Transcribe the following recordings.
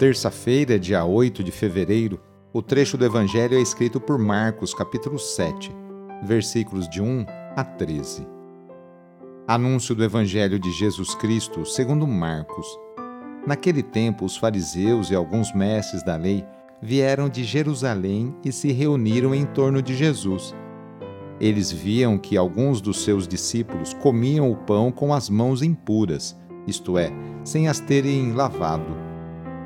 Terça-feira, dia 8 de fevereiro, o trecho do Evangelho é escrito por Marcos, capítulo 7, versículos de 1 a 13. Anúncio do Evangelho de Jesus Cristo segundo Marcos. Naquele tempo, os fariseus e alguns mestres da lei vieram de Jerusalém e se reuniram em torno de Jesus. Eles viam que alguns dos seus discípulos comiam o pão com as mãos impuras, isto é, sem as terem lavado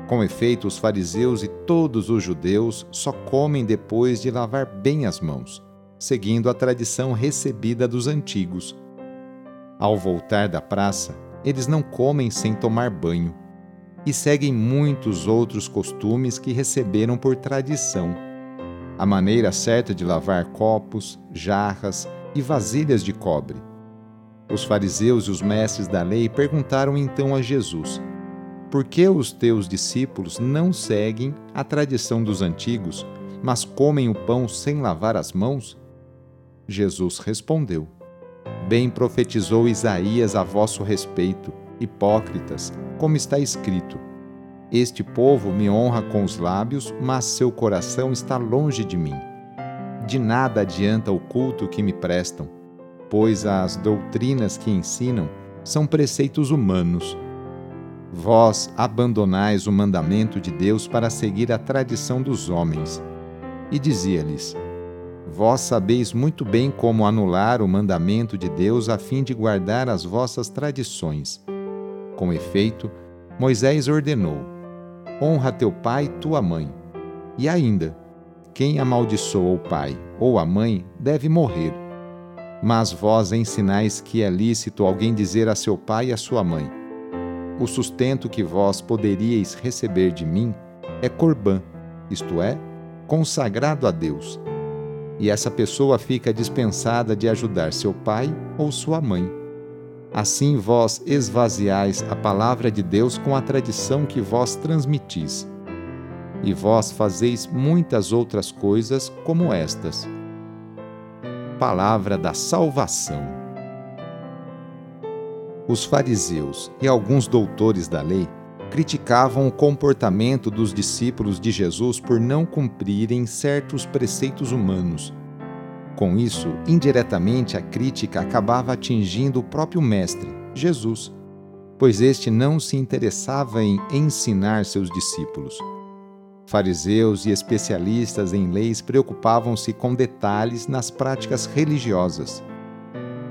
com efeito, os fariseus e todos os judeus só comem depois de lavar bem as mãos, seguindo a tradição recebida dos antigos. Ao voltar da praça, eles não comem sem tomar banho e seguem muitos outros costumes que receberam por tradição. A maneira certa de lavar copos, jarras e vasilhas de cobre. Os fariseus e os mestres da lei perguntaram então a Jesus por que os teus discípulos não seguem a tradição dos antigos, mas comem o pão sem lavar as mãos? Jesus respondeu: Bem profetizou Isaías a vosso respeito, hipócritas, como está escrito: Este povo me honra com os lábios, mas seu coração está longe de mim. De nada adianta o culto que me prestam, pois as doutrinas que ensinam são preceitos humanos Vós abandonais o mandamento de Deus para seguir a tradição dos homens. E dizia-lhes: Vós sabeis muito bem como anular o mandamento de Deus a fim de guardar as vossas tradições. Com efeito, Moisés ordenou: Honra teu pai e tua mãe. E ainda, quem amaldiçoa o pai ou a mãe deve morrer. Mas vós ensinais que é lícito alguém dizer a seu pai e a sua mãe: o sustento que vós poderíeis receber de mim é corbã, isto é, consagrado a Deus. E essa pessoa fica dispensada de ajudar seu pai ou sua mãe. Assim vós esvaziais a palavra de Deus com a tradição que vós transmitis. E vós fazeis muitas outras coisas como estas. Palavra da Salvação. Os fariseus e alguns doutores da lei criticavam o comportamento dos discípulos de Jesus por não cumprirem certos preceitos humanos. Com isso, indiretamente a crítica acabava atingindo o próprio Mestre, Jesus, pois este não se interessava em ensinar seus discípulos. Fariseus e especialistas em leis preocupavam-se com detalhes nas práticas religiosas.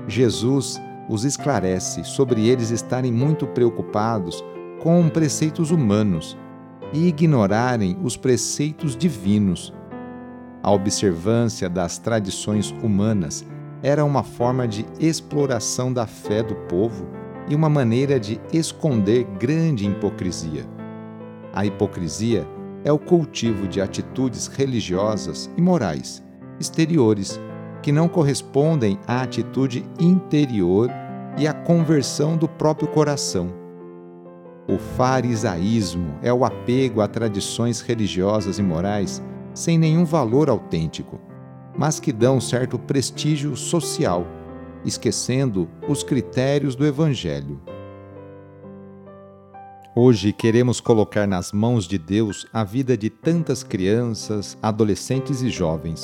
Jesus os esclarece sobre eles estarem muito preocupados com preceitos humanos e ignorarem os preceitos divinos. A observância das tradições humanas era uma forma de exploração da fé do povo e uma maneira de esconder grande hipocrisia. A hipocrisia é o cultivo de atitudes religiosas e morais exteriores que não correspondem à atitude interior e à conversão do próprio coração. O farisaísmo é o apego a tradições religiosas e morais sem nenhum valor autêntico, mas que dão certo prestígio social, esquecendo os critérios do Evangelho. Hoje queremos colocar nas mãos de Deus a vida de tantas crianças, adolescentes e jovens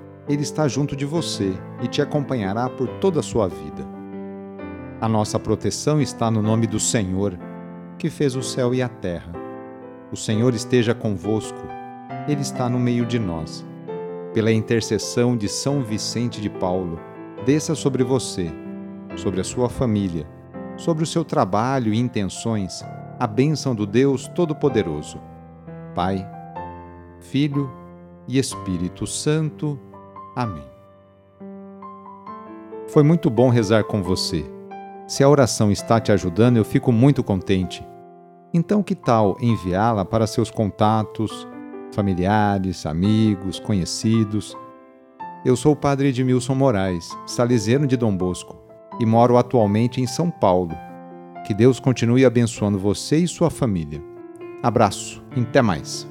Ele está junto de você e te acompanhará por toda a sua vida. A nossa proteção está no nome do Senhor, que fez o céu e a terra. O Senhor esteja convosco, Ele está no meio de nós. Pela intercessão de São Vicente de Paulo, desça sobre você, sobre a sua família, sobre o seu trabalho e intenções, a bênção do Deus Todo-Poderoso. Pai, Filho e Espírito Santo. Amém. Foi muito bom rezar com você. Se a oração está te ajudando, eu fico muito contente. Então, que tal enviá-la para seus contatos, familiares, amigos, conhecidos? Eu sou o padre Edmilson Moraes, salesiano de Dom Bosco, e moro atualmente em São Paulo. Que Deus continue abençoando você e sua família. Abraço, até mais.